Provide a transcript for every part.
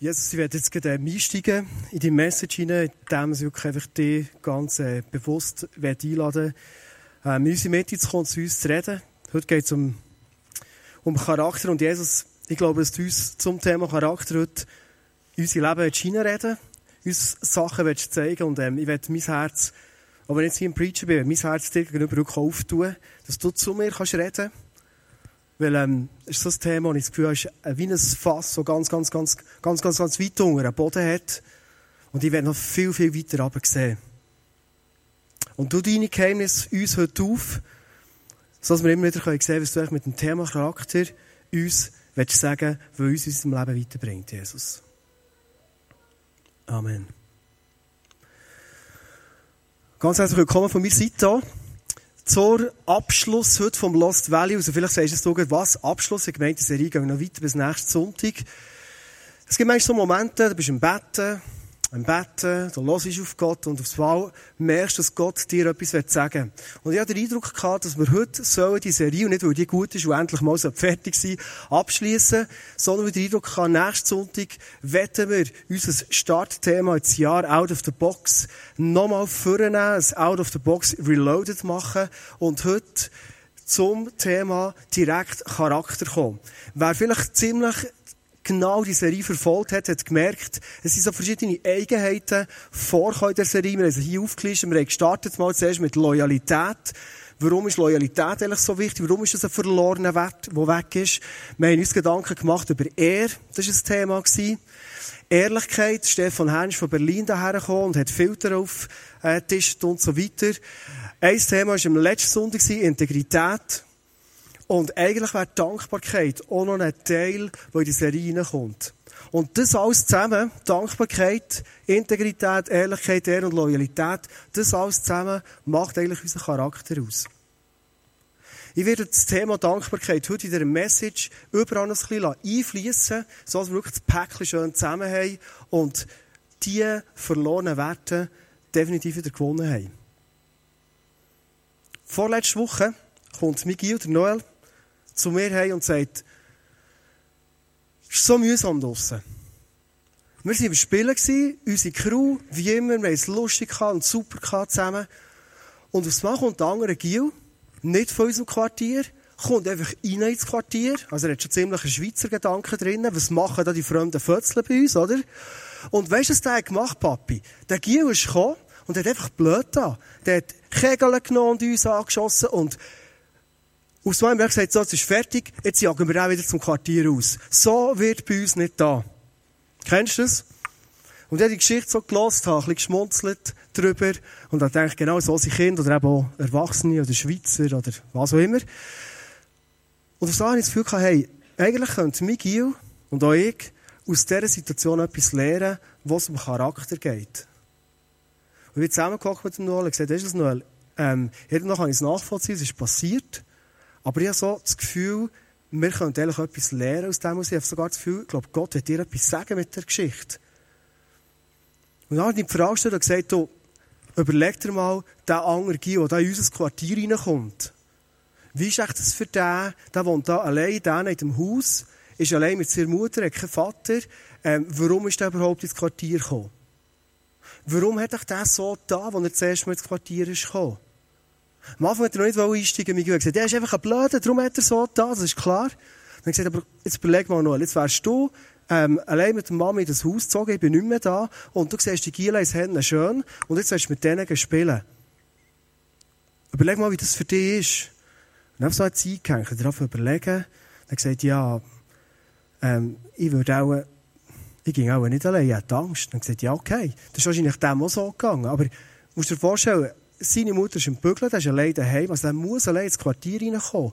Jesus, ich werde jetzt gerade einsteigen in die Message hinein, indem ich wirklich einfach dich ganz äh, bewusst einladen äh, in unsere Mitte zu kommen, zu uns zu reden. Heute geht es um, um Charakter und Jesus, ich glaube, dass du uns zum Thema Charakter heute unser Leben hineinreden uns Sachen zeigen und ähm, ich werde mein Herz, auch wenn ich jetzt hier im Preacher bin, mein Herz dir gegenüber auftun, dass du zu mir kannst reden kannst weil, ähm, ist so ein Thema, und ich das Gefühl habe, ist wie ein Fass, so ganz, ganz, ganz, ganz, ganz, ganz weit unter einen Boden hat. Und ich werde noch viel, viel weiter runter sehen. Und du deine Geheimnisse uns heute auf, sodass wir immer wieder sehen können, was du mit dem Thema Charakter uns willst sagen, was uns in unserem Leben weiterbringt, Jesus. Amen. Ganz herzlich willkommen von mir Seite zur Abschluss heute vom Lost Valley. Also vielleicht sagst du jetzt, was? Abschluss? Ich meine, die Serie geht noch weiter bis nächsten Sonntag. Es gibt manchmal so Momente, du bist im Betten, im Betten, du hörst auf Gott und aufs Mal merkst, dass Gott dir etwas sagen will. Und ich hatte den Eindruck gehabt, dass wir heute sollen die Serie, und nicht weil die gut ist und endlich mal so fertig sein, abschließen, sondern weil den Eindruck gehabt, nächsten Sonntag wetten wir unser Startthema ins Jahr Out of the Box nochmal vornehmen, ein Out of the Box Reloaded machen und heute zum Thema direkt Charakter kommen. Wer vielleicht ziemlich genau die Serie verfolgt hat, hat gemerkt, es sind so verschiedene Eigenheiten vorkommen in der Serie. Wir haben sie hier aufgelistet. Wir haben gestartet mal zuerst mit Loyalität. Warum ist Loyalität eigentlich so wichtig? Warum ist das ein verlorener Wert, der weg ist? Wir haben uns Gedanken gemacht über Ehr. Das war ein Thema. Ehrlichkeit. Stefan Hensch von Berlin daher gekommen und hat Filter auf äh, Tisch und so weiter. Ein Thema war am letzten Sonntag Integrität. Und eigentlich wäre Dankbarkeit auch noch ein Teil, der in die Serie reinkommt. Und das alles zusammen, Dankbarkeit, Integrität, Ehrlichkeit, Ehre und Loyalität, das alles zusammen macht eigentlich unseren Charakter aus. Ich werde das Thema Dankbarkeit heute in dieser Message überall noch ein bisschen einfließen, so dass wir wirklich das Päckchen schön zusammen haben und die verlorenen Werte definitiv wieder gewonnen haben. Vorletzte Woche kommt Miguel, der Noel, zu mir heim und sagt, es ist so mühsam draussen. Wir waren im Spielen, unsere Crew, wie immer, wir haben es lustig und super zusammen. Und aufs Mal kommt der andere Gil, nicht von unserem Quartier, kommt einfach rein ins Quartier. Also er hat schon ziemlich einen Schweizer Gedanken drin. Was machen da die fremden Fötzle bei uns, oder? Und weißt du, was der gemacht Papi? Der Gil ist gekommen und hat einfach blöd da. Der hat Kegel genommen und uns angeschossen und haben wir gesagt, so, es ist fertig, jetzt jagen wir auch wieder zum Quartier aus. So wird bei uns nicht da. Kennst du das? Und ich habe die Geschichte so gelost, habe ein bisschen geschmunzelt darüber und dann denke ich, genau so sind Kinder oder eben auch Erwachsene oder Schweizer oder was auch immer. Und so habe ich das Gefühl gehabt, hey, eigentlich könnte Miguel und auch ich aus dieser Situation etwas lernen, was um Charakter geht. Und wir zusammengekommen mit dem Noel und gesagt, ist du Noel, ähm, irgendwann kann ich es nachvollziehen, es ist passiert. Aber ich habe so das Gefühl, wir können eigentlich etwas lernen aus dem. Ich habe sogar das Gefühl, ich glaube, Gott wird dir etwas sagen mit der Geschichte. Und dann ich die Frage gestellt und gesagt, du, überleg dir mal, der andere Guy, der in unser Quartier reinkommt. Wie ist das für den, der wohnt da allein, der in dem Haus, ist allein mit seiner Mutter, hat keinen Vater. Ähm, warum ist der überhaupt ins Quartier gekommen? Warum hat er das so da, als er zuerst mal ins Quartier ist gekommen? Am Anfang hat er noch nicht einsteigen. Er hat gesagt, der ist einfach ein Blöder, darum hat er so da, das ist klar. Dann er gesagt, aber jetzt überleg mal noch, jetzt wärst du ähm, allein mit der Mama in das Haus gezogen, ich bin nicht mehr da, und du siehst die Giela ins schön, und jetzt willst du mit denen spielen. Überleg mal, wie das für dich ist. Und dann so eine Zeit gehängt, darauf überlegen, dann gesagt, ja, ähm, ich würde auch, ich ging auch nicht allein, ich hatte Angst. Dann gesagt, ja, okay, das ist wahrscheinlich dem auch so gegangen, aber musst dir vorstellen, seine Mutter ist im Bügeln, der ist allein daheim, also der muss allein ins Quartier reinkommen.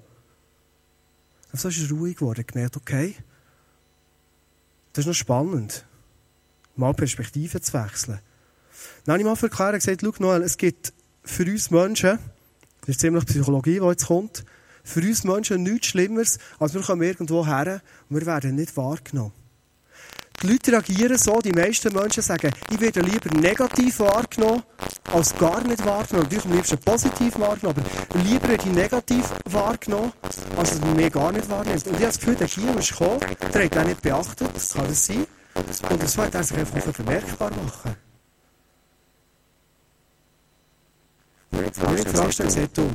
Und so ist er ruhig geworden, gemerkt, okay, das ist noch spannend, mal Perspektive zu wechseln. Dann habe ich mal verklärt und gesagt, schau Noel, es gibt für uns Menschen, das ist ziemlich Psychologie, die jetzt kommt, für uns Menschen nichts Schlimmeres, als wir kommen irgendwo her und wir werden nicht wahrgenommen. Die Leute reagieren so, die meisten Menschen sagen, ich werde lieber negativ wahrgenommen, als gar nicht wahrgenommen. Natürlich am liebsten positiv wahrgenommen, aber lieber werde ich negativ wahrgenommen, als dass man mir gar nicht wahrnimmt. Und ich habe das Gefühl, der Gio ist gekommen, der hat auch nicht beachtet, das kann das sein. Und das wird er sich einfach bemerkbar machen. Und jetzt fragst du, sagt du,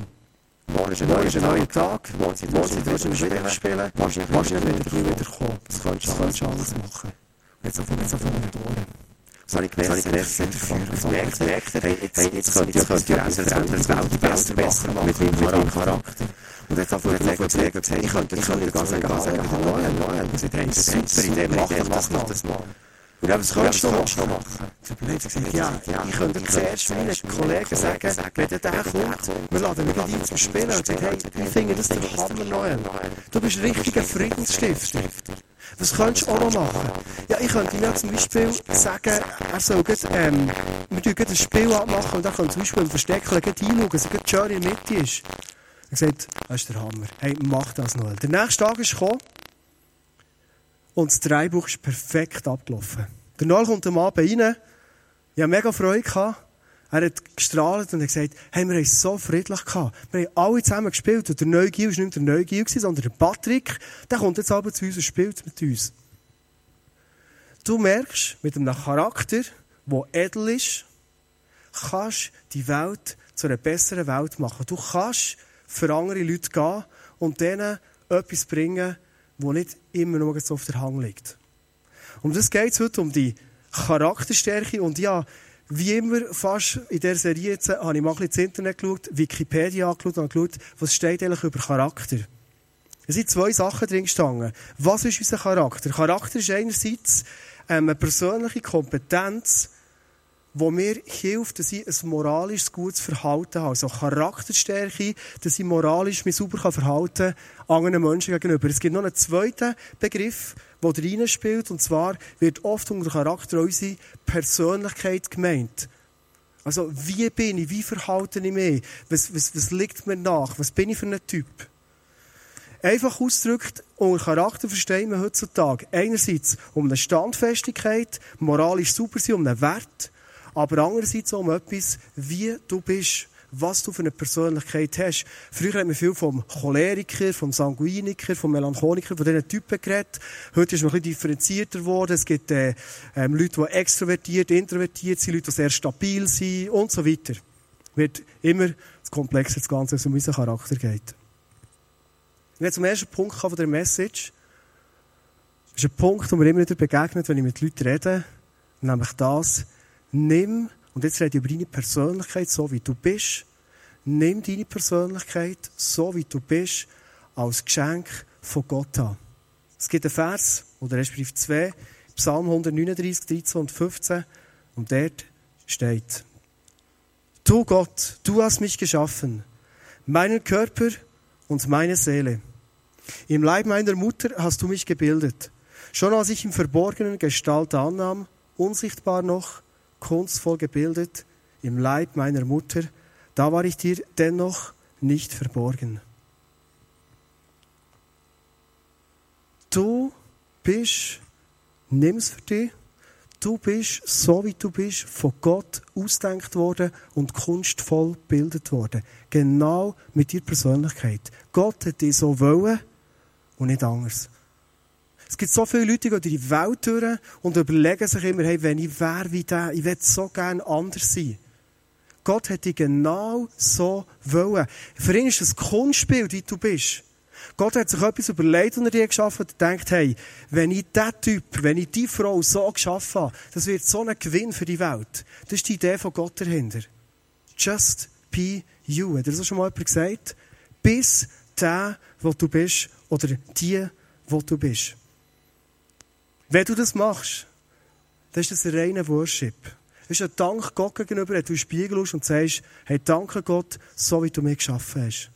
morgen ist ein neuer Tag, morgen sind wir wieder spielen, wahrscheinlich wird er wieder kommen. Das könntest du alles machen. Und jetzt auf jetzt auf durch. Das habe ich gemerkt, das habe ich gemerkt, das merkt, merkt er, jetzt, könnte ich das Welt besser, besser machen, mit meinem Charakter. Und jetzt hat er gesagt, gesagt, ich könnte, ich könnte gar sagen, gar sagen, Noel, Noel, wir sind eine super Idee, mach das mal. Und dann, was könntest du noch machen? Ja, ich könnte zuerst meinen Kollegen sagen, wenn der kommt, wir laden ihn ein zum Spielen und sagen, hey, ich finde das der Hammer, Noel. Du bist richtiger Friedensstifter. Was könntest du auch noch machen? Ja, ich könnte ihm zum Beispiel sagen, er soll grad, ähm, wir tun ein Spiel abmachen und dann können zum Beispiel im Verstecken reinschauen, dass er gerade in der Mitte ist. Er sagt, das ist der Hammer. Hey, mach das noch. Der nächste Tag ist gekommen und das Dreibuch ist perfekt abgelaufen. Der Noel kommt am Abend rein. Ich hatte mega Freude. Gehabt. Er hat gestrahlt und hat gesagt, hey, wir haben es so friedlich gehabt. Wir haben alle zusammen gespielt. Und der Neugil war nicht der Neugil, sondern der Patrick. Der kommt jetzt aber zu uns und spielt mit uns. Du merkst, mit einem Charakter, der edel ist, kannst die Welt zu einer besseren Welt machen. Du kannst für andere Leute gehen und denen etwas bringen, das nicht immer nur so auf der Hang liegt. Um das geht heute, um die Charakterstärke. Und ja, wie immer, fast in dieser Serie jetzt, habe ich mal ein bisschen ins Internet geschaut, Wikipedia angeschaut und geschaut, was steht eigentlich über Charakter. Es sind zwei Sachen drin gestanden. Was ist unser Charakter? Charakter ist einerseits ähm, eine persönliche Kompetenz, wo mir hilft, dass ich ein moralisch gutes Verhalten habe. Also Charakterstärke, dass ich moralisch mich super verhalten kann anderen Menschen gegenüber. Es gibt noch einen zweiten Begriff, der da reinspielt, und zwar wird oft unter Charakter unsere Persönlichkeit gemeint. Also, wie bin ich? Wie verhalte ich mich? Was, was, was liegt mir nach? Was bin ich für ein Typ? Einfach ausgedrückt, unter Charakter verstehen wir heutzutage einerseits um eine Standfestigkeit, moralisch super sein, um einen Wert, aber andererseits auch um etwas, wie du bist, was du für eine Persönlichkeit hast. Früher hat man viel vom Choleriker, vom Sanguiniker, vom Melancholiker, von diesen Typen geredet. Heute ist man ein bisschen differenzierter geworden. Es gibt äh, ähm, Leute, die extrovertiert, introvertiert sind, Leute, die sehr stabil sind und so weiter. Wird immer komplexer das Ganze, wenn es um unseren Charakter geht. Ich werde zum ersten Punkt von der Message. Das ist ein Punkt, der mir immer wieder begegnet, wenn ich mit Leuten rede. Nämlich das, nimm, und jetzt rede ich über deine Persönlichkeit, so wie du bist, nimm deine Persönlichkeit, so wie du bist, als Geschenk von Gott an. Es gibt einen Vers, oder respektive zwei, Psalm 139, 13 und 15, und dort steht, Du Gott, du hast mich geschaffen, meinen Körper und meine Seele. Im Leib meiner Mutter hast du mich gebildet. Schon als ich im Verborgenen Gestalt annahm, unsichtbar noch, kunstvoll gebildet im Leib meiner Mutter, da war ich dir dennoch nicht verborgen. Du bist, nimm's für dich, du bist, so wie du bist, von Gott ausdenkt worden und kunstvoll gebildet worden. Genau mit deiner Persönlichkeit. Gott hat dich so wollen und nicht anders. Es gibt so viele Leute, die durch die Welt durch und überlegen sich immer, hey, wenn ich wäre wie der, ich würde so gerne anders sein. Gott hat dich genau so wollen. Für ihn ist das Kunstspiel, wie du bist. Gott hat sich etwas überlegt und er dir geschaffen und denkt, hey, wenn ich diesen Typ, wenn ich die Frau so geschaffen habe, das wird so ein Gewinn für die Welt. Das ist die Idee von Gott dahinter. Just be you. Hat er das schon mal jemand gesagt? Bis der, wo du bist, oder die, wo du bist. Wenn du das machst, dann ist das ein reiner Worship. Das ist ein Dank Gott gegenüber, wenn du in den Spiegel schaust und sagst, hey, danke Gott, so wie du mich geschaffen hast.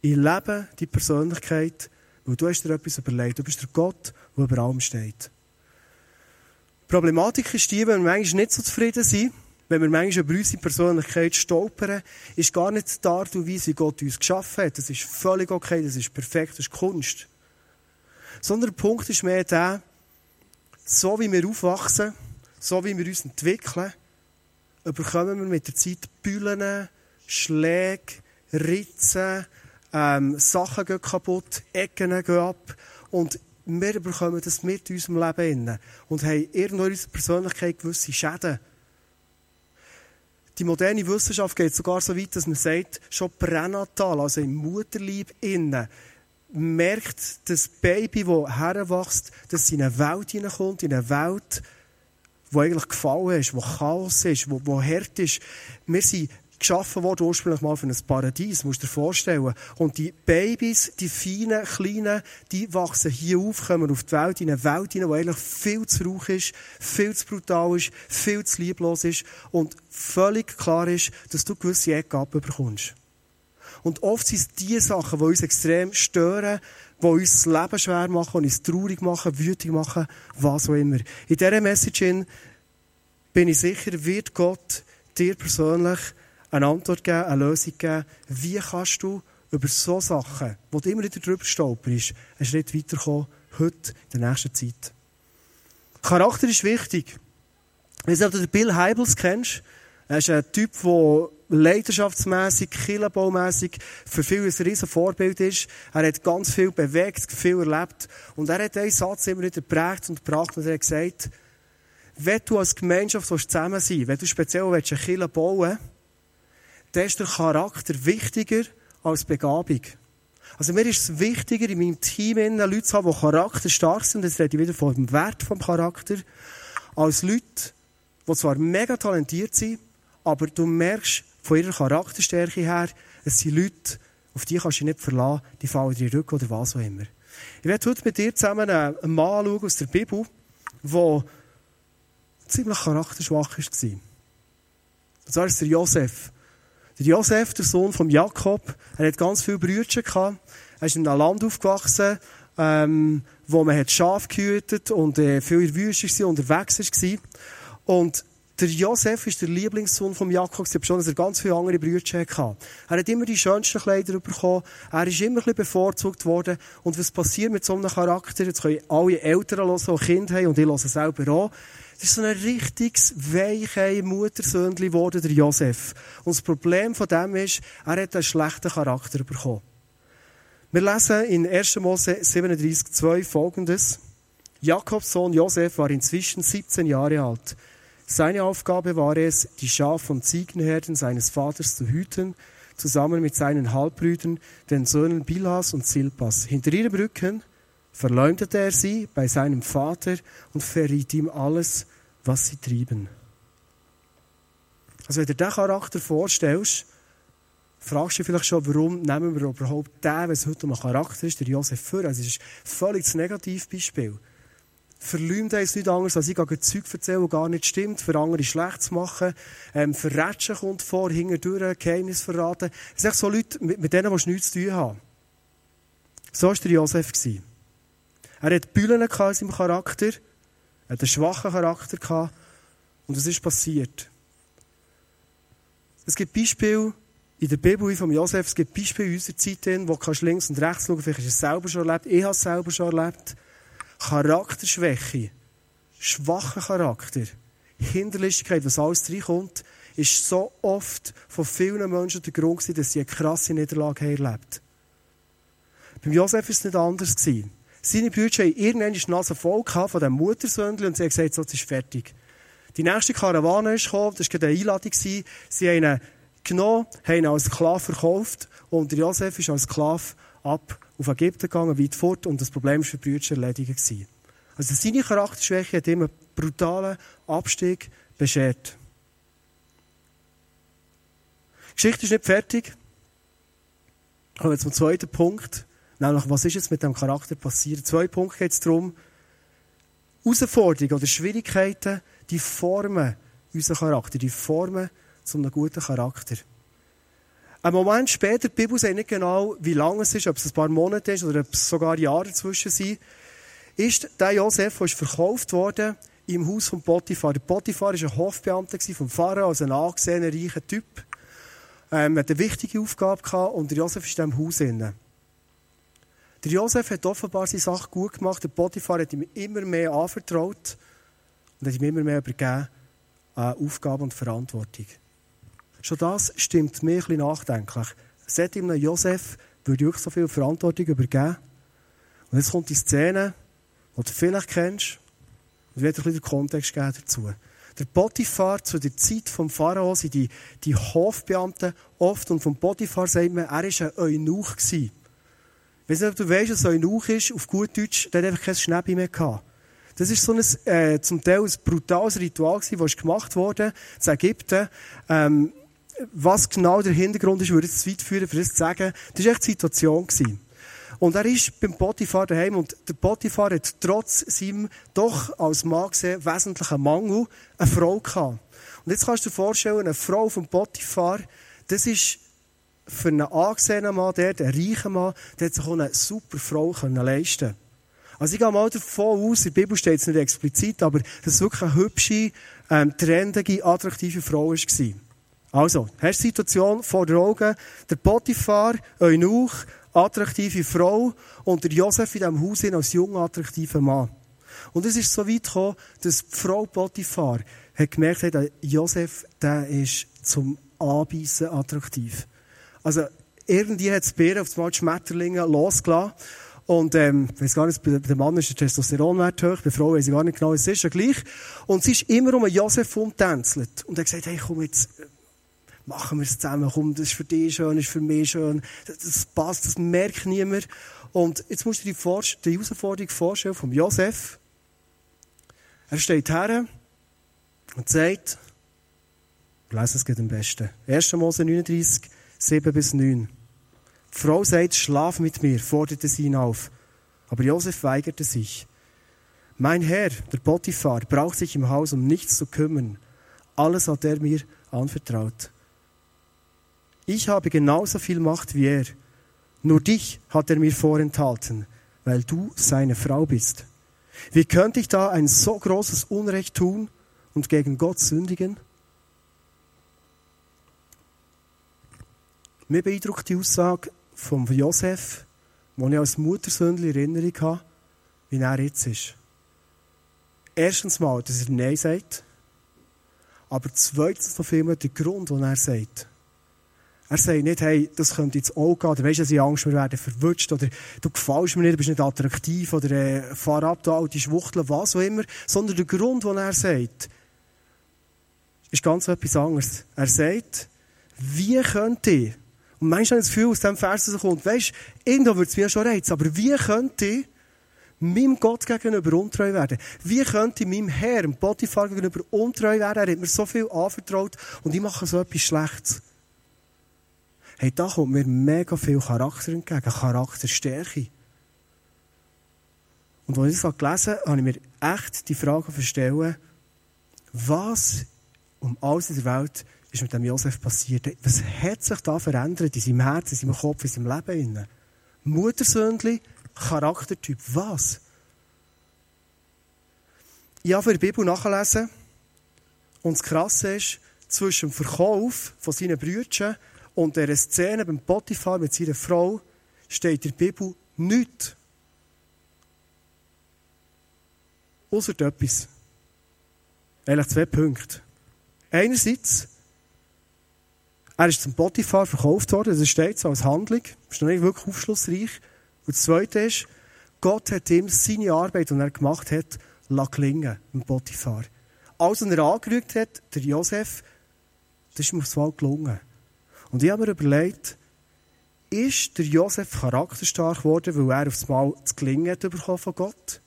Ich lebe die Persönlichkeit, weil du hast dir etwas überlegt. Du bist der Gott, der über allem steht. Die Problematik ist die, wenn wir manchmal nicht so zufrieden sind, wenn wir manchmal über unsere Persönlichkeit stolpern, ist gar nicht die Art und Weise, wie Gott uns geschaffen hat. Das ist völlig okay, das ist perfekt, das ist Kunst. Sondern der Punkt ist mehr der, so wie wir aufwachsen, so wie wir uns entwickeln, bekommen wir mit der Zeit Büllen, Schläge, Ritzen, ähm, Sachen gehen kaputt, Ecken gehen ab. Und wir bekommen das mit unserem Leben und haben irgendwo in unserer Persönlichkeit gewisse Schäden. Die moderne Wissenschaft geht sogar so weit, dass man sagt, schon pränatal, also im Mutterleib innen, merkt das Baby, das heranwächst, dass es in eine Welt hineinkommt, in eine Welt, die eigentlich gefallen ist, wo Chaos ist, wo, wo hart ist. Wir sind geschaffen worden, ursprünglich mal für ein Paradies, musst du dir vorstellen. Und die Babys, die feinen, kleinen, die wachsen hier auf, kommen auf die Welt, in eine Welt hinein, die eigentlich viel zu rauch ist, viel zu brutal ist, viel zu lieblos ist und völlig klar ist, dass du gewisse Ecken abbekommst. Und oft sind es die Sachen, die uns extrem stören, die uns das Leben schwer machen, uns traurig machen, wütig machen, was auch immer. In dieser Message bin ich sicher, wird Gott dir persönlich eine Antwort geben, eine Lösung geben. Wie kannst du über so Sachen, wo du immer wieder drüber stolperst, einen Schritt weiterkommen, heute, in der nächsten Zeit. Charakter ist wichtig. Ich weiß nicht, du Bill Heibels kennst. Er ist ein Typ, der leidenschaftsmässig, killenbaumässig für viele ein riesen Vorbild ist. Er hat ganz viel bewegt, viel erlebt. Und er hat einen Satz immer wieder geprägt und gebracht und er hat gesagt, wenn du als Gemeinschaft zusammen sein willst, wenn du speziell eine Kille bauen willst, dann ist der Charakter wichtiger als Begabung. Also mir ist es wichtiger, in meinem Team Leute zu haben, die charakterstark sind, jetzt rede ich wieder von dem Wert vom Charakter, als Leute, die zwar mega talentiert sind, aber du merkst von ihrer Charakterstärke her, es sind Leute, auf die kannst du nicht verlassen, die fallen dir Rücken oder was auch immer. Ich werde heute mit dir zusammen einen Mann anschauen aus der Bibel, der ziemlich charakterschwach war. Und zwar ist der Josef. Der Josef, der Sohn von Jakob, er hat ganz viele Brüder gehabt. Er ist in einem Land aufgewachsen, ähm, wo man hat Schaf gehütet und äh, viel in der Wüste war, unterwegs war. Und der Josef ist der Lieblingssohn von Jakob, schon, dass er ganz viele andere Brüder hatte. Er hat immer die schönsten Kleider bekommen. Er ist immer ein bevorzugt worden. Und was passiert mit so einem Charakter? Jetzt können alle Eltern hören, die Kinder haben, und ich höre selber auch. Das ist so ein richtiges, weiche Muttersöhnchen geworden, der Josef. Und das Problem von dem ist, er hat einen schlechten Charakter bekommen. Wir lesen in 1. Mose 37,2 folgendes. Jakobs Sohn Josef war inzwischen 17 Jahre alt. Seine Aufgabe war es, die Schaf- und Ziegenherden seines Vaters zu hüten, zusammen mit seinen Halbbrüdern, den Söhnen Bilhas und Silpas. Hinter ihrem Rücken verleumdete er sie bei seinem Vater und verriet ihm alles, was sie trieben. Also wenn du dir diesen Charakter vorstellst, fragst du dich vielleicht schon, warum nehmen wir überhaupt den, es heute um Charakter ist, der Josef für. Also es ist völlig das Negativbeispiel. Verleumden ist nichts anderes, als ich Zeug erzählen, das gar nicht stimmt, für andere schlecht zu machen. Ähm, Verrätschen kommt vor, hinterdurch, Geheimnis verraten. Es sind so Leute, mit, mit denen willst du nichts zu tun haben. So war der Josef. Er hat Bühlen in seinem Charakter, er hat einen schwachen Charakter gehabt. Und was ist passiert? Es gibt Beispiele in der Bibel von Josef, es gibt Beispiele in unserer Zeit, wo du links und rechts schauen, vielleicht hast du es selber schon erlebt, ich habe es selber schon erlebt. Charakterschwäche, schwacher Charakter, Hinterlistigkeit, was alles reinkommt, ist so oft von vielen Menschen der Grund gewesen, dass sie eine krasse Niederlage erlebt. Beim Josef war es nicht anders. Seine Brüder haben irgendwann die Nase voll von diesem Muttersöhnchen und sie haben gesagt, so, jetzt ist fertig. Die nächste Karawane ist gekommen, das war eine Einladung. Sie haben ihn genommen, haben ihn als Sklave verkauft und Josef ist als Sklave ab auf Ägypten gegangen, weit fort, und das Problem war für die Brüder erledigt. Also seine Charakterschwäche hat ihm einen brutalen Abstieg beschert. Die Geschichte ist nicht fertig. Kommen wir zum zweiten Punkt. Nämlich, was ist jetzt mit dem Charakter passiert? Zwei Punkte geht es darum. Herausforderungen oder Schwierigkeiten, die formen unseren Charakter, die formen zu einem guten Charakter. Ein Moment später, die Bibel sagt nicht genau, wie lange es ist, ob es ein paar Monate ist oder ob es sogar Jahre dazwischen sind, ist der Josef, der ist verkauft worden im Haus von Potiphar. Der Potiphar war ein Hofbeamter vom Pharao, also ein angesehener, reicher Typ. Ähm, hatte eine wichtige Aufgabe gehabt und der Josef ist in diesem Haus inne. Der Josef hat offenbar seine Sache gut gemacht. Der Potiphar hat ihm immer mehr anvertraut und hat ihm immer mehr übergeben an Aufgabe und Verantwortung. Schon das stimmt mir ein bisschen nachdenklich. Seit ihm Josef würde ich so viel Verantwortung übergeben. Und jetzt kommt die Szene, den du vielleicht kennst. Und ich werde ein bisschen den Kontext geben dazu. Der Potiphar zu der Zeit vom Pharao sind die, die Hofbeamten oft und vom Potiphar sagt man, er war ein Eunuch. Ich weiß nicht, ob du weißt, was Eunuch ist. Auf gut Deutsch, der hat einfach kein Schnäppi mehr gehabt. Das ist so ein, äh, zum Teil ein brutales Ritual gewesen, das gemacht wurde in Ägypten. Ähm, was genau der Hintergrund ist, würde ich zu weit führen, für das zu sagen. Das war echt die Situation gewesen. Und er ist beim Potiphar daheim und der Potiphar hat trotz seinem doch als Mann gesehen wesentlichen Mangel eine Frau gehabt. Und jetzt kannst du dir vorstellen, eine Frau vom Potiphar, das ist für einen angesehenen Mann, der, einen reichen Mann, der hat sich auch eine super Frau können leisten Also ich gehe mal davon aus, in der Bibel steht es nicht explizit, aber dass es wirklich eine hübsche, ähm, trendige, attraktive Frau war. Also, hast die Situation vor den Augen, der Potiphar, Eunuch, attraktive Frau und der Josef in diesem Haus als junger, attraktiver Mann. Und es ist so weit gekommen, dass die Frau Potiphar hat gemerkt hat, Josef, der ist zum Anbeissen attraktiv. Also, irgendwie hat das Bären auf die Schmetterlinge losgelassen. Und, ähm, ich weiss gar nicht, bei dem Mann ist der Testosteronwert hoch, bei der Frau weiss ich gar nicht genau, es ist ja gleich. Und sie ist immer um Josef umtänzelt. Und er hat gesagt, hey, komm jetzt, machen wir es zusammen, komm, das ist für dich schön, das ist für mich schön, das, passt, das merkt niemand. Und jetzt musst du dir die, die Herausforderung vorstellen von Josef. Er steht her und sagt, ich lese es geht am besten. 1. Mose 39, 7 bis 9. Die Frau sagt, schlaf mit mir, forderte sie ihn auf. Aber Josef weigerte sich. Mein Herr, der Potiphar, braucht sich im Haus um nichts zu kümmern. Alles hat er mir anvertraut. Ich habe genauso viel Macht wie er. Nur dich hat er mir vorenthalten, weil du seine Frau bist. Wie könnte ich da ein so großes Unrecht tun und gegen Gott sündigen? Mir beeindruckt die Aussage von Josef, wo ich als Muttersöhnchen Erinnerung habe, wie er jetzt ist. Erstens mal, dass er Nein sagt. Aber zweitens noch viel der Grund, den er sagt. Er sagt nicht, hey, das könnte jetzt auch gehen, oder weisst du, dass ich Angst, wir werden verwutscht, oder du gefällst mir nicht, du bist nicht attraktiv, oder äh, fahr ab, du alte Schwuchtel, was auch immer. Sondern der Grund, den er sagt, ist ganz etwas anderes. Er sagt, wie könnte ich, und manchmal habe ich das Gefühl, aus diesem Vers kommt, weisst irgendwo wird es mir schon reizen, aber wie könnte ich meinem Gott gegenüber untreu werden? Wie könnte ich meinem Herrn, Potiphar gegenüber untreu werden? Er hat mir so viel anvertraut und ich mache so etwas Schlechtes. Hey, da kommt mir mega viel Charakter entgegen, Charakterstärke. Und als ich das gelesen habe, habe ich mir echt die Frage verstellen, was um alles in der Welt ist mit dem Josef passiert? Was hat sich da verändert in seinem Herzen, in seinem Kopf, in seinem Leben? Muttersöhnli, Charaktertyp, was? Ich habe für die Bibel nachgelesen und das Krasse ist, zwischen dem Verkauf von seinen Brüdern und dieser Szene beim Potiphar mit seiner Frau steht in der Bibel nichts. Außer etwas. Eigentlich zwei Punkte. Einerseits, er ist zum Potiphar verkauft worden, das steht so als Handlung. Das ist noch nicht wirklich aufschlussreich. Und das Zweite ist, Gott hat ihm seine Arbeit, die er gemacht hat, klingen im Potiphar. Als er angerügt hat, der Josef, das ist ihm aufs Mal gelungen. Und ich habe mir überlegt, ist der Josef charakterstark geworden, weil er aufs Mal das Gelingen hat bekommen von Gott?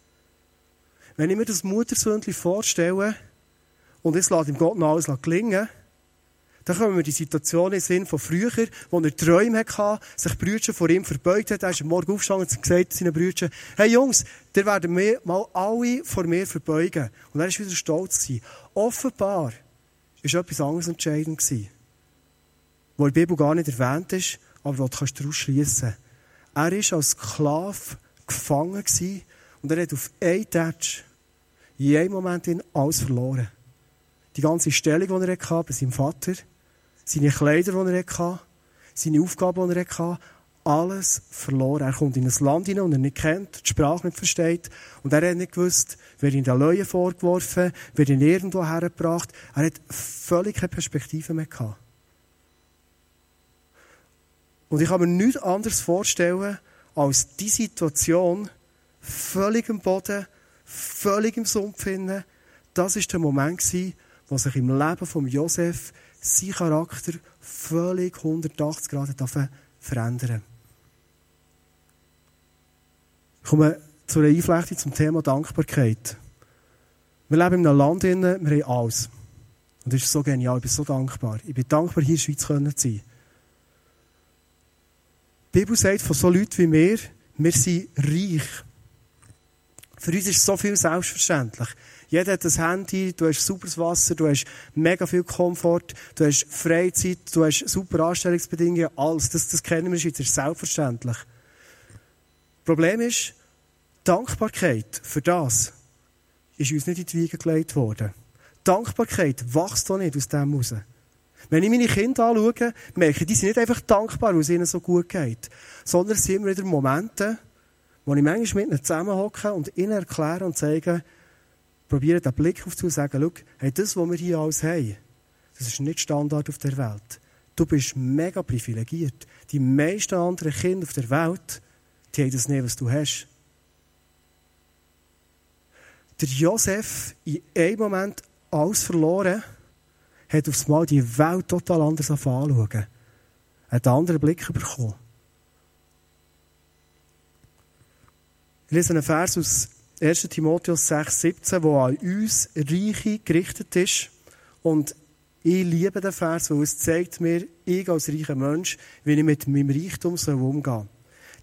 Wenn ich mir das Muttersöhnchen vorstelle, und es lässt ihm Gott noch alles gelingen, dann kommen wir die Situation in den Sinn von früher, wo er Träume hatte, sich Brüder vor ihm verbeugt hat. Er ist am Morgen aufgestanden und gesagt seinen Brüdern, hey Jungs, der werden wir mal alle vor mir verbeugen. Und er ist wieder stolz gewesen. Offenbar ist etwas anderes entscheidend gewesen wo in Bibel gar nicht erwähnt ist, aber wo du daraus schliessen Er war als Sklave gefangen und er hat auf einen Touch in einem Moment alles verloren. Die ganze Stellung, die er hatte bei seinem Vater, seine Kleider, die er hatte, seine Aufgaben, die er hatte, alles verloren. Er kommt in ein Land hinein, das er nicht kennt, die Sprache nicht versteht. Und er hat nicht gewusst, wer ihn den Leuen vorgeworfen, wer ihn irgendwo hergebracht. Er hat völlig keine Perspektive mehr gehabt. Und ich kann mir nichts anderes vorstellen, als die Situation völlig am Boden, völlig im Sumpf finden. Das ist der Moment gewesen, wo sich im Leben von Josef sein Charakter völlig 180 Grad verändern Ich komme zu einer Einflechtung zum Thema Dankbarkeit. Wir leben in einem Land, wir haben alles. Und das ist so genial, ich bin so dankbar. Ich bin dankbar, hier in der Schweiz zu sein. Die Bibel sagt von so Leuten wie mir, wir sind reich. Für uns ist so viel selbstverständlich. Jeder hat ein Handy, du hast sauberes Wasser, du hast mega viel Komfort, du hast Freizeit, du hast super Anstellungsbedingungen, alles. Das, das kennen wir schon, das ist selbstverständlich. Problem ist, Dankbarkeit für das ist uns nicht in die Wiege gelegt worden. Dankbarkeit wächst doch nicht aus dem heraus. Wenn ich meine Kinder anschaue, merke ich, die sind nicht einfach dankbar, weil es ihnen so gut geht, sondern es sind immer wieder Momente, wo ich manchmal mit ihnen zusammenhocke und ihnen erkläre und zeige, probiere den Blick auf und sage, schau, hey, das, was wir hier alles haben, das ist nicht Standard auf der Welt. Du bist mega privilegiert. Die meisten anderen Kinder auf der Welt, die haben das nicht, was du hast. Der Josef in einem Moment alles verloren, hat aufs Mal die Welt total anders anschauen. Er hat einen anderen Blick bekommen. Ich lese einen Vers aus 1. Timotheus 6, 17, der an uns Reiche gerichtet ist. Und ich liebe den Vers, weil es zeigt mir, ich als reicher Mensch, wie ich mit meinem Reichtum umgehen soll.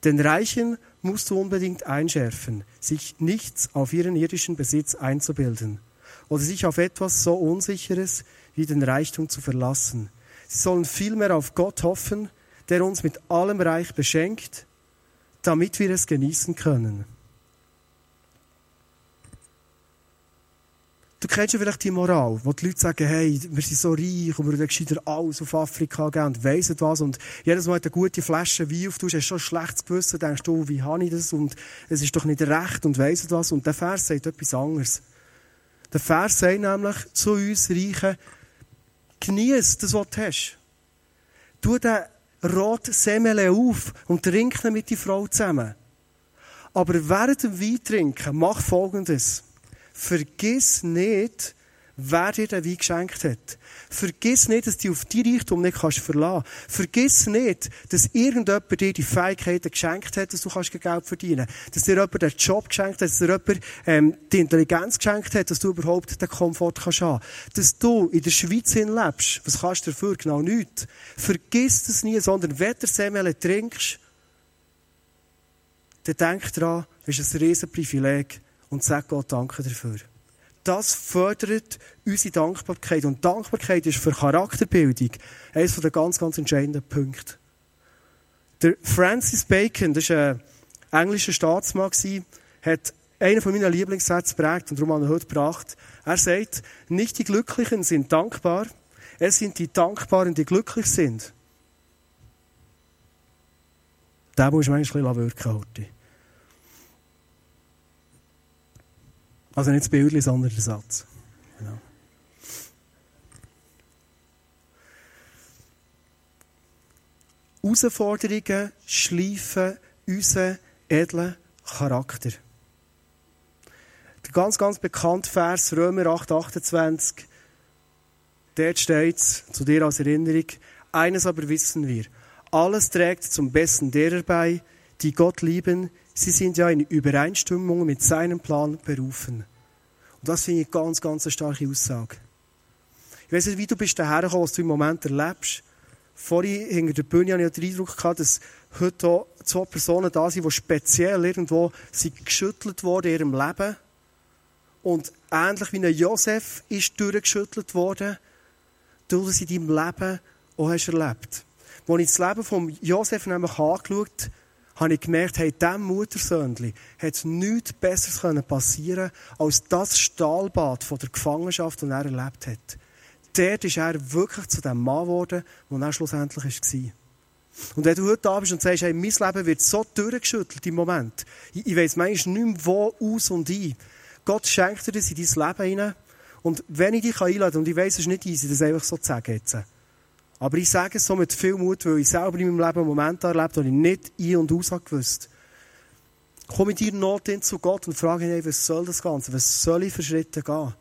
Den Reichen musst du unbedingt einschärfen, sich nichts auf ihren irdischen Besitz einzubilden oder sich auf etwas so Unsicheres wie den Reichtum zu verlassen. Sie sollen vielmehr auf Gott hoffen, der uns mit allem Reich beschenkt, damit wir es genießen können. Du kennst ja vielleicht die Moral, wo die Leute sagen, hey, wir sind so reich und wir würden gescheiter alles auf Afrika geben und weiss was und jedes Mal eine gute Flasche Wein auf, du hast schon ein schlechtes Gewissen, denkst du, wie habe ich das und es ist doch nicht recht und weiss was und der Vers sagt etwas anderes. Der Vers sagt nämlich zu uns Reichen, genieß das, was du hast. Tu den roten Semmel auf und trink ihn mit die Frau zusammen. Aber während dem Wein trinken, mach Folgendes. Vergiss nicht, wer dir den Wein geschenkt hat. Vergiss nicht, dass du auf die Reichtum nicht kannst verlassen kannst. Vergiss nicht, dass irgendjemand dir die Fähigkeiten geschenkt hat, dass du kannst Geld verdienen kannst. Dass dir jemand den Job geschenkt hat, dass dir jemand ähm, die Intelligenz geschenkt hat, dass du überhaupt den Komfort kannst haben. Dass du in der Schweiz lebst. Was kannst du dafür? Genau nichts. Vergiss das nie, sondern wenn du Semele trinkst, dann denk dran, das ist ein riesen Privileg und sag Gott Danke dafür. Das fördert unsere Dankbarkeit. Und Dankbarkeit ist für Charakterbildung eines der ganz, ganz entscheidenden Punkte. Der Francis Bacon, das war ein englischer Staatsmann, hat einen von meinen Lieblingssätze prägt und darum habe ich heute gebracht. Er sagt, nicht die Glücklichen sind dankbar, es sind die Dankbaren, die glücklich sind. Da muss man ein bisschen wirken heute. Also nicht das Bild, sondern der Satz. Genau. Herausforderungen schleifen unseren edlen Charakter. Der ganz, ganz bekannte Vers Römer 8, 28. Dort steht zu dir als Erinnerung, eines aber wissen wir, alles trägt zum Besten derer bei, die Gott lieben, Sie sind ja in Übereinstimmung mit seinem Plan berufen. Und das finde ich ganz, ganz eine starke Aussage. Ich weiß nicht, wie du bist daher gekommen, was du im Moment erlebst. Vorhin hinter der Bühne hatte ich den Eindruck gehabt, dass heute zwei Personen da sind, die speziell irgendwo sind geschüttelt wurden in ihrem Leben. Und ähnlich wie ein Josef ist durchgeschüttelt worden, du das in deinem Leben auch hast erlebt. Als ich das Leben von Josef nämlich angeschaut habe, ich gemerkt, hey, diesem Muttersöhnchen hat nichts Besseres passieren als das Stahlbad von der Gefangenschaft, das er erlebt hat. Dort ist er wirklich zu dem Mann geworden, der er schlussendlich war. Und wenn du heute da bist und sagst, hey, mein Leben wird so durchgeschüttelt im Moment, ich, ich weiss manchmal nicht mehr, wo, aus und ein. Gott schenkt dir das in dein Leben hinein. Und wenn ich dich einladen kann, und ich weiss, es ist nicht easy, das einfach so zu sagen jetzt, aber ich sage es so mit viel Mut, weil ich selber in meinem Leben einen Moment erlebt habe, wo ich nicht ein- und aus gewusst. Komm in deiner Not hin zu Gott und frage ihn, was soll das Ganze? Was soll ich für Schritte gehen?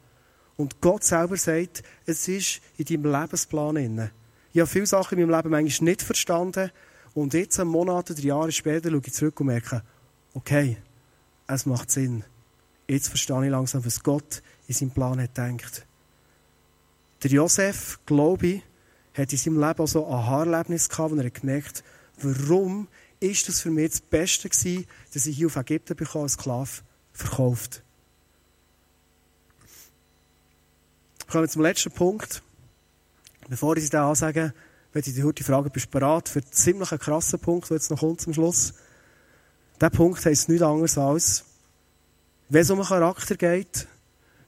Und Gott selber sagt, es ist in deinem Lebensplan inne. Ich habe viele Sachen in meinem Leben manchmal nicht verstanden. Und jetzt, Monate, drei Jahre später, schaue ich zurück und merke, okay, es macht Sinn. Jetzt verstehe ich langsam, was Gott in seinem Plan hat gedacht. Der Josef, glaube ich, hat in seinem Leben auch so ein Haarerlebnis gehabt, wo er gemerkt warum ist das für mich das Beste gewesen, dass ich hier auf Ägypten bekomme, als Sklave verkauft. Kommen wir zum letzten Punkt. Bevor ich da ansage, möchte ich dir heute fragen, bist du bereit für einen ziemlich krassen Punkt, der jetzt noch kommt zum Schluss? Dieser Punkt heisst nichts anderes als, wenn es um einen Charakter geht,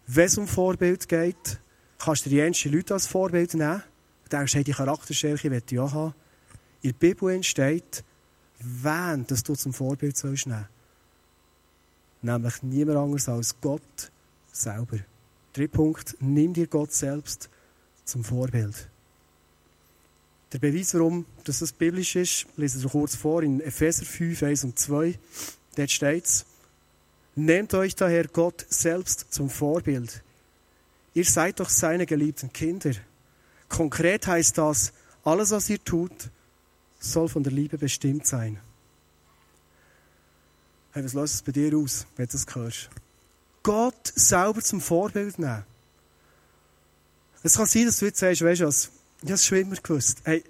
wenn es um Vorbild geht, kannst du dir jenste Leute als Vorbild nehmen. Denkst, hey, die Charakterstärke möchte ich auch haben. In der Bibel entsteht, wen dass du zum Vorbild sollst nehmen. Nämlich niemand anderes als Gott selber. Dritter Punkt, nimm dir Gott selbst zum Vorbild. Der Beweis, warum dass das biblisch ist, lese ich kurz vor in Epheser 5, 1 und 2. Dort steht es, Nehmt euch daher Gott selbst zum Vorbild. Ihr seid doch seine geliebten Kinder. Konkret heißt das, alles, was ihr tut, soll von der Liebe bestimmt sein. Hey, was löst es bei dir aus, wenn du das hörst? Gott selber zum Vorbild nehmen. Es kann sein, dass du jetzt sagst, weißt du was, ich habe es schon immer gewusst. Hey,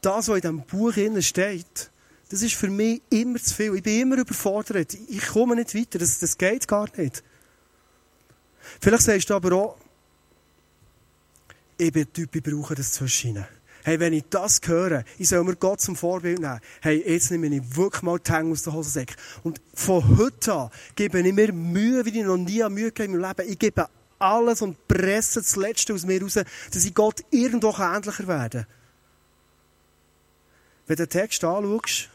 das, was in diesem Buch steht, das ist für mich immer zu viel. Ich bin immer überfordert. Ich komme nicht weiter. Das, das geht gar nicht. Vielleicht sagst du aber auch, ich bin Typ, ich brauche das zwischen. Hey, wenn ich das höre, ich soll mir Gott zum Vorbild nehmen. Hey, jetzt nehme ich wirklich mal die Hänge aus der Hosensäcke. Und von heute an gebe ich mir Mühe, wie ich noch nie Mühe gegeben in meinem Leben. Ich gebe alles und presse das Letzte aus mir raus, dass ich Gott irgendwo ähnlicher werden kann. Wenn du den Text anschaust,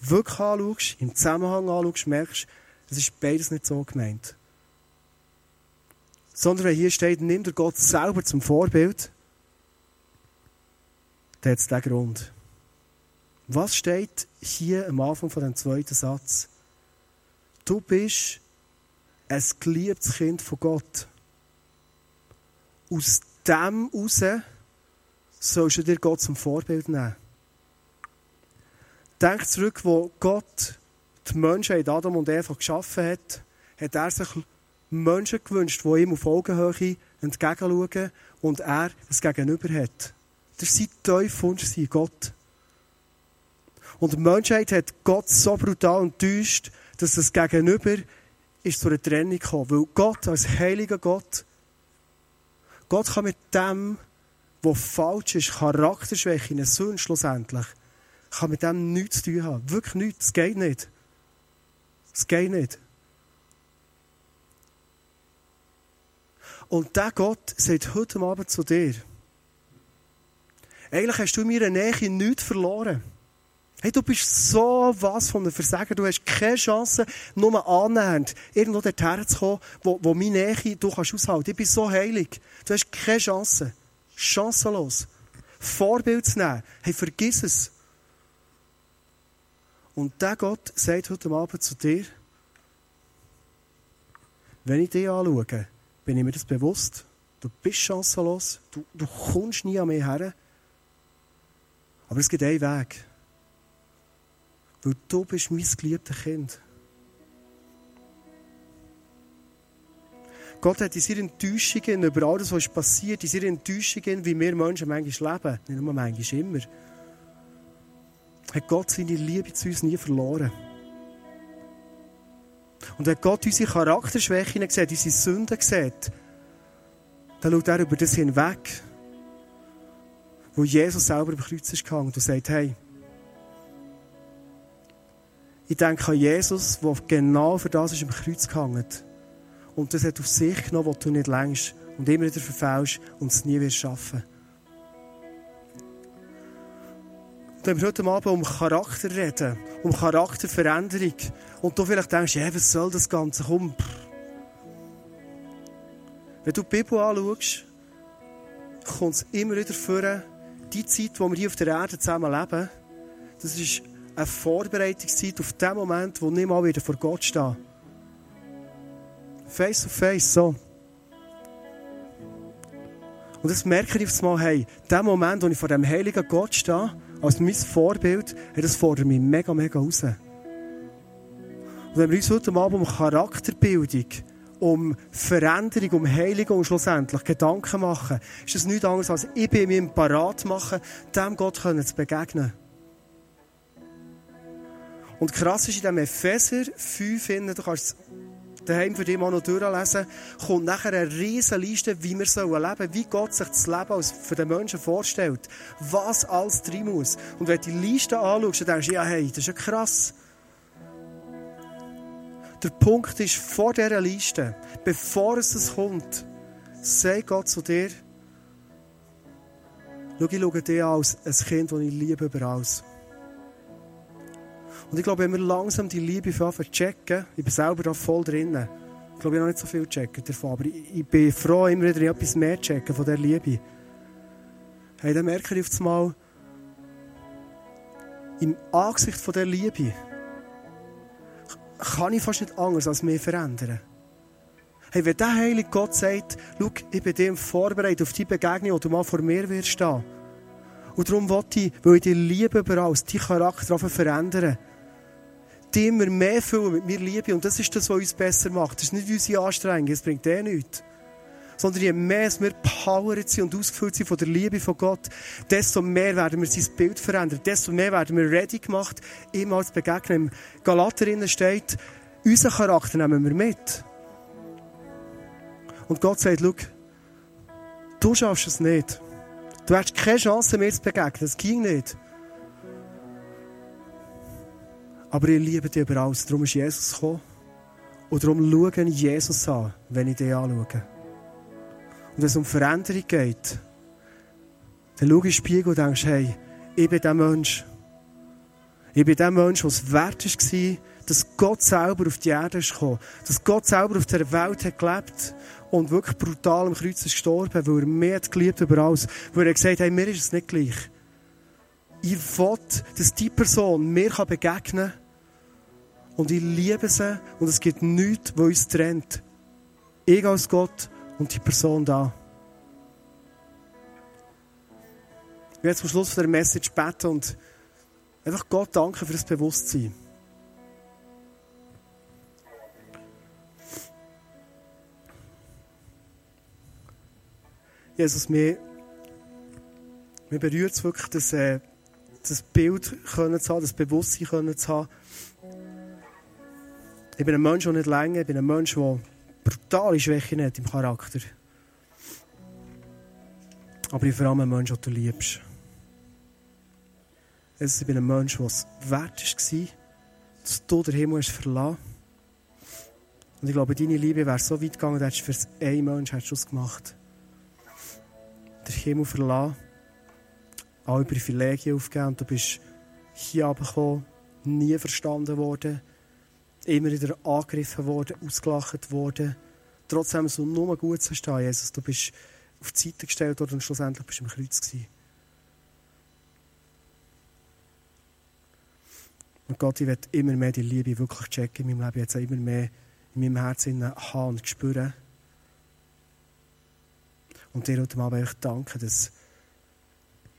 wirklich anschaust, im Zusammenhang anschaust, merkst es ist beides nicht so gemeint. Sondern wenn hier steht, nimm dir Gott selber zum Vorbild, dann hat es den Grund. Was steht hier am Anfang von dem zweiten Satz? Du bist ein geliebtes Kind von Gott. Aus dem heraus sollst du dir Gott zum Vorbild nehmen. Denk zurück, wo Gott die Menschen in Adam und Eva geschaffen hat, hat er sich Menschen gewünscht, die ihm auf Augenhöhe entgegenschauen und er es Gegenüber hat. Das war sein Teufwunsch, Gott. Und die Menschheit hat Gott so brutal enttäuscht, dass das Gegenüber ist zu einer Trennung gekommen. Weil Gott als heiliger Gott, Gott kann mit dem, was falsch ist, Charakterschwäche, eine Sünde schlussendlich, kann mit dem nichts zu tun haben. Wirklich nichts. Es geht nicht. Es geht nicht. Und der Gott sagt heute Abend zu dir, eigentlich hast du mir eine Nähe nichts verloren. Hey, du bist so was von einem Versager. Du hast keine Chance, nur annähernd irgendwo dorthin zu kommen, wo, wo meine Nähe du kannst aushalten. Ich bin so heilig. Du hast keine Chance. Chancenlos. Vorbild zu nehmen. Hey, vergiss es. Und der Gott sagt heute Abend zu dir, wenn ich dich anschaue, bin ich mir das bewusst. Du bist chancenlos. Du, du kommst nie an mich her. Aber es gibt einen Weg. Weil du bist mein geliebtes Kind. Gott hat in seiner Enttäuschung über alles, was passiert, in seiner Enttäuschung, wie wir Menschen manchmal leben, nicht nur manchmal, immer, hat Gott seine Liebe zu uns nie verloren. Und wenn Gott unsere Charakterschwächen sieht, unsere Sünden sieht, dann schaut er über das hinweg wo Jesus selber im Kreuz ist gehangen und sagt, hey, ich denke an Jesus, der genau für das ist im Kreuz gehangen. Und das hat auf sich genommen, was du nicht längst und immer wieder verfällst und es nie wirst schaffen. Und wenn wir heute Abend um Charakter reden, um Charakterveränderung, und du vielleicht denkst, ja, was soll das Ganze? Komm. Wenn du die Bibel anschaust, kommt es immer wieder vor, die Zeit, die wir hier auf der Erde zusammen leben, das ist eine Vorbereitungszeit auf den Moment, wo nicht mal wieder vor Gott stehe. Face to face, so. Und das merke ich auf einmal, hey, der Moment, wo ich vor dem heiligen Gott stehe, als mein Vorbild, hey, das fordert mich mega, mega raus. Und wenn wir uns heute Abend um Charakterbildung, um Veränderung, um Heiligung schlussendlich Gedanken machen, ist das nichts anderes als ich bin mir parat machen, dem Gott zu begegnen. Und krass ist in dem Epheser 5, finden, du kannst daheim für dich mal noch durchlesen, kommt nachher eine riesige Liste, wie wir leben sollen, wie Gott sich das Leben für den Menschen vorstellt, was alles drin muss. Und wenn du die Liste anschaust, dann denkst du, ja, hey, das ist ja krass. Der Punkt ist, vor dieser Liste, bevor es kommt, sagt Gott zu dir, schau, ich schaue dich als ein Kind, das ich liebe über alles. Und ich glaube, wenn wir langsam die Liebe für checken, ich bin selber da voll drin. Ich glaube, ich habe noch nicht so viel checken davon, aber ich, bin froh, immer wieder etwas mehr checken von dieser Liebe. Hey, dann merke ich auf einmal, im Angesicht von dieser Liebe kann ich fast nicht anders als mich verändern. Hey, wenn der Heilige Gott sagt, schau, ich bin dem vorbereitet auf die Begegnung, wo du mal vor mir wirst stehen. Und darum wollte ich, weil ich die Liebe überall, die Charakter verändern die immer mehr füllen mit mir Liebe. Und das ist das, was uns besser macht. Das ist nicht unsere Anstrengung, es bringt eh nichts. Sondern je mehr wir powered sind und ausgefüllt sind von der Liebe von Gott, desto mehr werden wir sein Bild verändern. Desto mehr werden wir ready gemacht, ihm als begegnen. Im Galaterinnen steht, unseren Charakter nehmen wir mit. Und Gott sagt, schau, du schaffst es nicht. Du hast keine Chance, mir zu begegnen. Das ging nicht. Aber ich liebe dich über alles. Darum ist Jesus gekommen. Und darum schaue ich Jesus an, wenn ich dich anschaue. Und wenn es um Veränderung geht, dann schaue ich in den Spiegel und denkst, hey, ich bin der Mensch. Ich bin der Mensch, der es wert war, dass Gott selber auf die Erde ist. Dass Gott selber auf der Welt hat gelebt und wirklich brutal am Kreuz ist gestorben, weil er mich hat über alles. Weil er gesagt hat, hey, mir ist es nicht gleich ich will, dass die Person mir begegnen kann. Und ich liebe sie. Und es gibt nichts, was uns trennt. Ich als Gott und die Person da. Ich werde zum Schluss von der Message beten und einfach Gott danken für das Bewusstsein. Jesus, mir, mir berührt es wirklich, dass äh, das Bild können zu haben, das Bewusstsein können zu haben. Ich bin ein Mensch, der nicht länger, ich bin ein Mensch, der brutale Schwächen hat im Charakter. Aber ich vor allem ein Mensch, den du liebst. Also ich bin ein Mensch, der es wert war, dass du den Himmel hast verlassen Und ich glaube, deine Liebe wäre so weit gegangen, dass du für einen Menschen es gemacht Den Himmel verlassen alle Privilegien aufgegeben du bist hier gekommen, nie verstanden worden, immer wieder angegriffen worden, ausgelacht worden. Trotzdem so nur gut zu stehen, Jesus. Du bist auf die Seite gestellt worden und schlussendlich bist du im Kreuz gewesen. Und Gott, ich werde immer mehr die Liebe wirklich checken in meinem Leben, jetzt immer mehr in meinem Herzen haben und spüren. Und dir heute Abend danken, dass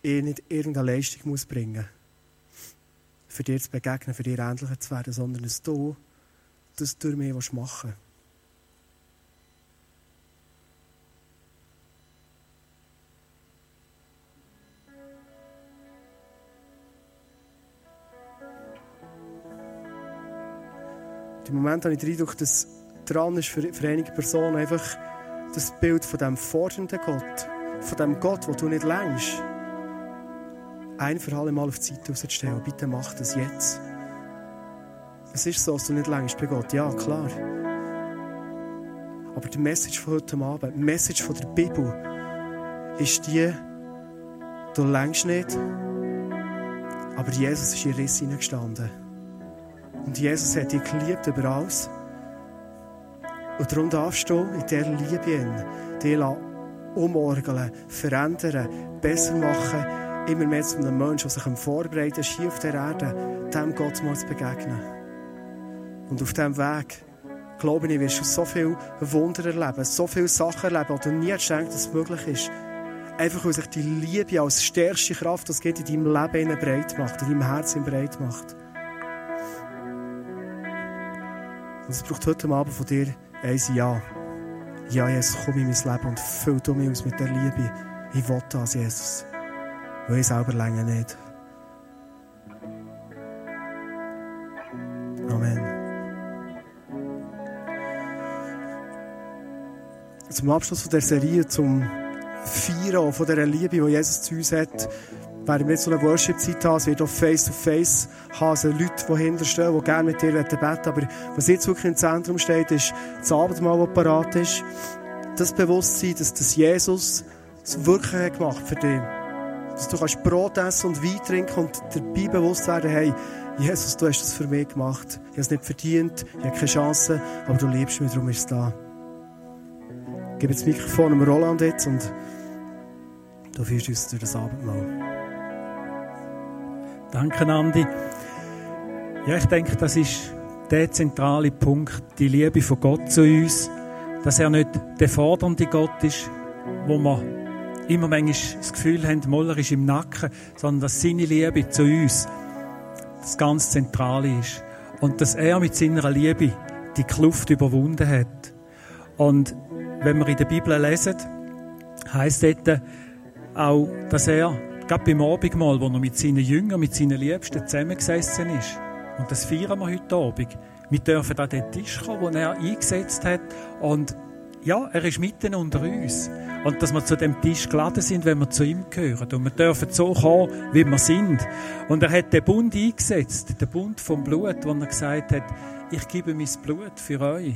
ich nicht irgendeine Leistung muss bringen muss, für dir zu begegnen, für dir ähnlicher zu werden, sondern dass du das durch mich machen willst. Im Moment habe ich den Eindruck, dass dran ist für, einige Personen einfach das Bild von dem fordernden Gott, von dem Gott, wo du nicht längst ein für alle Mal auf die Seite rauszustellen. Bitte mach das jetzt. Es ist so, dass du nicht längst bei Gott. Ja, klar. Aber die Message von heute Abend, die Message von der Bibel, ist die, du längst nicht, aber Jesus ist in Riss hineingestanden. Und Jesus hat dich geliebt über alles. Und darum darfst du in dieser Liebe dich umorgeln, verändern, besser machen, immer mehr zu einem Menschen, der sich vorbereitet ist, hier auf der Erde, dem Gott mal zu begegnen. Und auf diesem Weg, glaube ich, wirst du so viel Wunder erleben, so viele Sachen erleben, die du nie gedacht dass es möglich ist. Einfach, weil sich die Liebe als stärkste Kraft, das geht in deinem Leben breit macht, in deinem Herzen breit macht. Und es braucht heute Abend von dir ein Ja. Ja, Jesus, komm in mein Leben und füll du mich aus mit der Liebe. Ich will das, Jesus. Weil ich selber länger nicht. Zum Abschluss von der Serie, zum Feiern von dieser Liebe, die Jesus zu uns hat, werden wir jetzt so eine Worship-Zeit haben. Es wird auch Face-to-Face haben, also Leute, die hinterstehen, die gerne mit dir beten wollen. Aber was jetzt wirklich im Zentrum steht, ist das Abendmahl, das parat ist. Das Bewusstsein, dass das Jesus es wirklich gemacht für dich. Dass du kannst Brot essen und Wein trinken und dabei bewusst werden, hey, Jesus, du hast das für mich gemacht. Ich habe es nicht verdient, ich habe keine Chance, aber du liebst mich, darum ist es da. Ich gebe das Mikrofon dem Roland jetzt und du führst uns durch das Abendmahl. Danke, Andi. Ja, ich denke, das ist der zentrale Punkt, die Liebe von Gott zu uns, dass er nicht der fordernde Gott ist, wo wir immer manchmal das Gefühl haben, Moller ist im Nacken, sondern dass seine Liebe zu uns das ganz Zentrale ist. Und dass er mit seiner Liebe die Kluft überwunden hat. Und wenn wir in der Bibel lesen, heißt dort auch, dass er Gerade beim Abendmahl, wo er mit seinen Jüngern, mit seinen Liebsten zusammengesessen ist. Und das feiern wir heute Abend. Wir dürfen an den Tisch kommen, den er eingesetzt hat. Und ja, er ist mitten unter uns. Und dass wir zu dem Tisch geladen sind, wenn wir zu ihm gehören. Und wir dürfen so kommen, wie wir sind. Und er hat den Bund eingesetzt, den Bund vom Blut, wo er gesagt hat, ich gebe mein Blut für euch.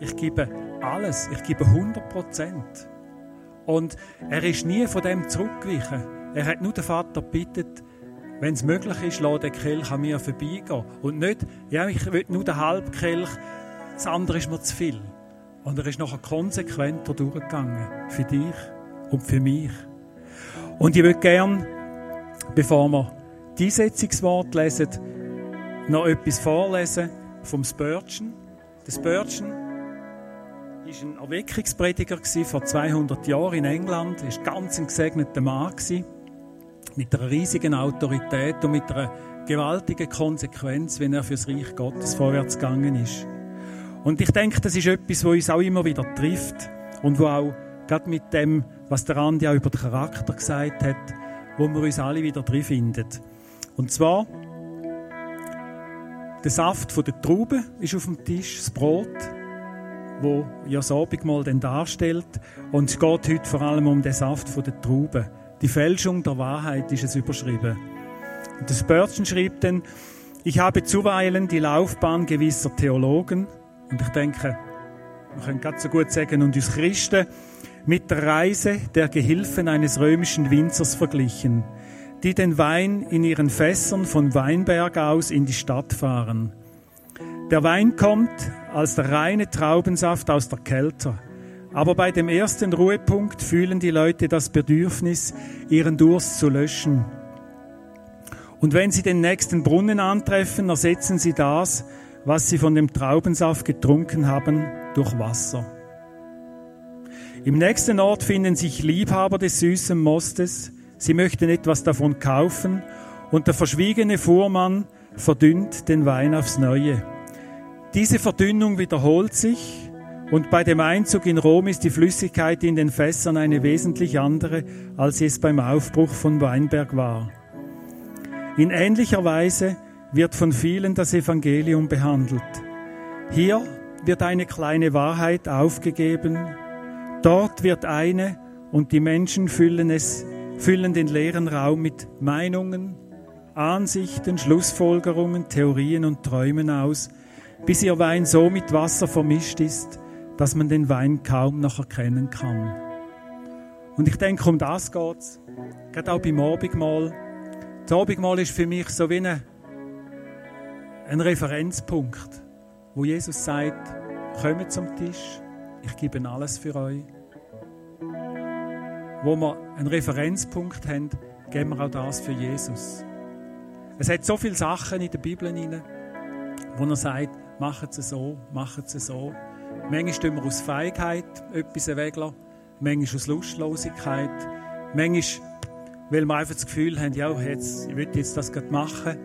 Ich gebe alles. Ich gebe 100 Prozent. Und er ist nie von dem zurückgewichen. Er hat nur den Vater gebeten, wenn es möglich ist, lass den Kelch an mir vorbeigehen. Und nicht, ja, ich will nur den halben Kelch, das andere ist mir zu viel. Und er ist nachher konsequenter durchgegangen. Für dich und für mich. Und ich würde gern, bevor wir die Einsetzungswort lesen, noch etwas vorlesen vom Spurgeon. Der Spurgeon war ein Erweckungsprediger vor 200 Jahren in England. Er war ganz ein gesegneter Mann mit einer riesigen Autorität und mit einer gewaltigen Konsequenz, wenn er fürs Reich Gottes vorwärts gegangen ist. Und ich denke, das ist etwas, was uns auch immer wieder trifft und wo auch gerade mit dem, was der Andi auch über den Charakter gesagt hat, wo wir uns alle wieder drin finden. Und zwar der Saft von der Traube ist auf dem Tisch, das Brot, wo ja das Abendmahl dann darstellt. Und es geht heute vor allem um den Saft von der Traube. Die Fälschung der Wahrheit ist es überschrieben. Und das Spurgeon schrieb dann, ich habe zuweilen die Laufbahn gewisser Theologen, und ich denke, wir können ganz so gut sagen, und uns Christen, mit der Reise der Gehilfen eines römischen Winzers verglichen, die den Wein in ihren Fässern von Weinberg aus in die Stadt fahren. Der Wein kommt als der reine Traubensaft aus der Kälte. Aber bei dem ersten Ruhepunkt fühlen die Leute das Bedürfnis, ihren Durst zu löschen. Und wenn sie den nächsten Brunnen antreffen, ersetzen sie das, was sie von dem Traubensaft getrunken haben, durch Wasser. Im nächsten Ort finden sich Liebhaber des süßen Mostes. Sie möchten etwas davon kaufen und der verschwiegene Fuhrmann verdünnt den Wein aufs Neue. Diese Verdünnung wiederholt sich und bei dem Einzug in Rom ist die Flüssigkeit in den Fässern eine wesentlich andere, als es beim Aufbruch von Weinberg war. In ähnlicher Weise wird von vielen das Evangelium behandelt. Hier wird eine kleine Wahrheit aufgegeben, dort wird eine und die Menschen füllen es, füllen den leeren Raum mit Meinungen, Ansichten, Schlussfolgerungen, Theorien und Träumen aus, bis ihr Wein so mit Wasser vermischt ist, dass man den Wein kaum noch erkennen kann. Und ich denke, um das geht's. Gerade auch beim Abendmahl. Das Abendmahl ist für mich so wie ein, ein Referenzpunkt, wo Jesus sagt, kommt zum Tisch, ich gebe alles für euch. Wo wir einen Referenzpunkt haben, geben wir auch das für Jesus. Es hat so viele Sachen in der Bibel hinein, wo er sagt, machen Sie so, machen Sie so. Manchmal tun wir aus Feigheit etwas weglassen, manchmal aus Lustlosigkeit, manchmal, weil wir einfach das Gefühl haben, ja, jetzt, ich will jetzt das gerade machen.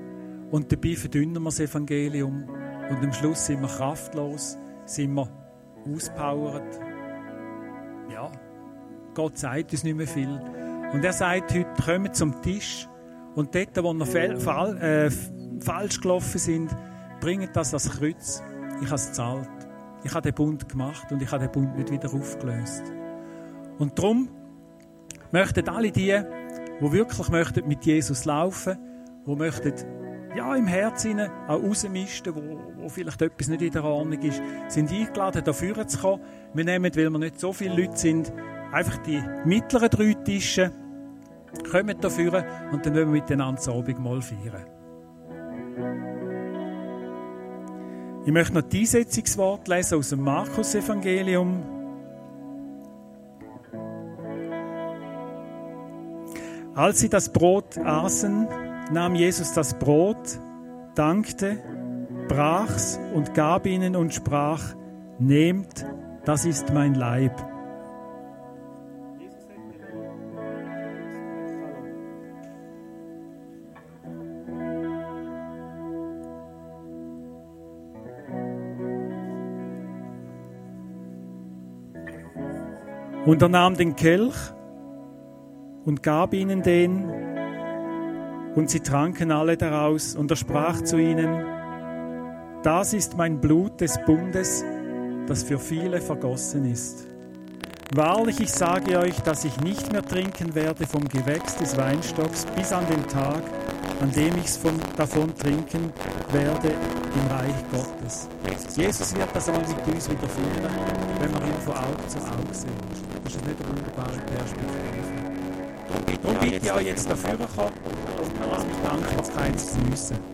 Und dabei verdünnen wir das Evangelium. Und am Schluss sind wir kraftlos, sind wir auspowert. Ja, Gott sagt uns nicht mehr viel. Und er sagt heute, kommen zum Tisch und dort, wo wir äh, falsch gelaufen sind, bringt das als Kreuz. Ich habe es gezahlt. Ich habe den Bund gemacht und ich habe den Bund nicht wieder aufgelöst. Und darum möchten alle die, die wirklich möchten mit Jesus laufen, die möchten ja, im Herzen auch rausmisten, wo, wo vielleicht etwas nicht in der Ordnung ist, sind eingeladen, dafür zu kommen. Wir nehmen, weil wir nicht so viele Leute sind, einfach die mittleren drei Tische, kommen dafür und dann wollen wir miteinander das Abendmahl feiern. Ich möchte noch die Einsetzungswort lesen aus dem Markus-Evangelium. Als sie das Brot aßen, nahm Jesus das Brot, dankte, brach's und gab ihnen und sprach, Nehmt, das ist mein Leib. Und er nahm den Kelch und gab ihnen den, und sie tranken alle daraus, und er sprach zu ihnen, das ist mein Blut des Bundes, das für viele vergossen ist. Wahrlich, ich sage euch, dass ich nicht mehr trinken werde vom Gewächs des Weinstocks bis an den Tag, an dem ich davon trinken werde im Reich Gottes. Jesus wird das einmal mit uns wieder führen, wenn wir ihn von Auge zu Auge sehen. Das ist nicht eine wunderbare Perspektive. Darum bitte ich euch jetzt dafür kommen mich danken, jetzt keins zu müssen.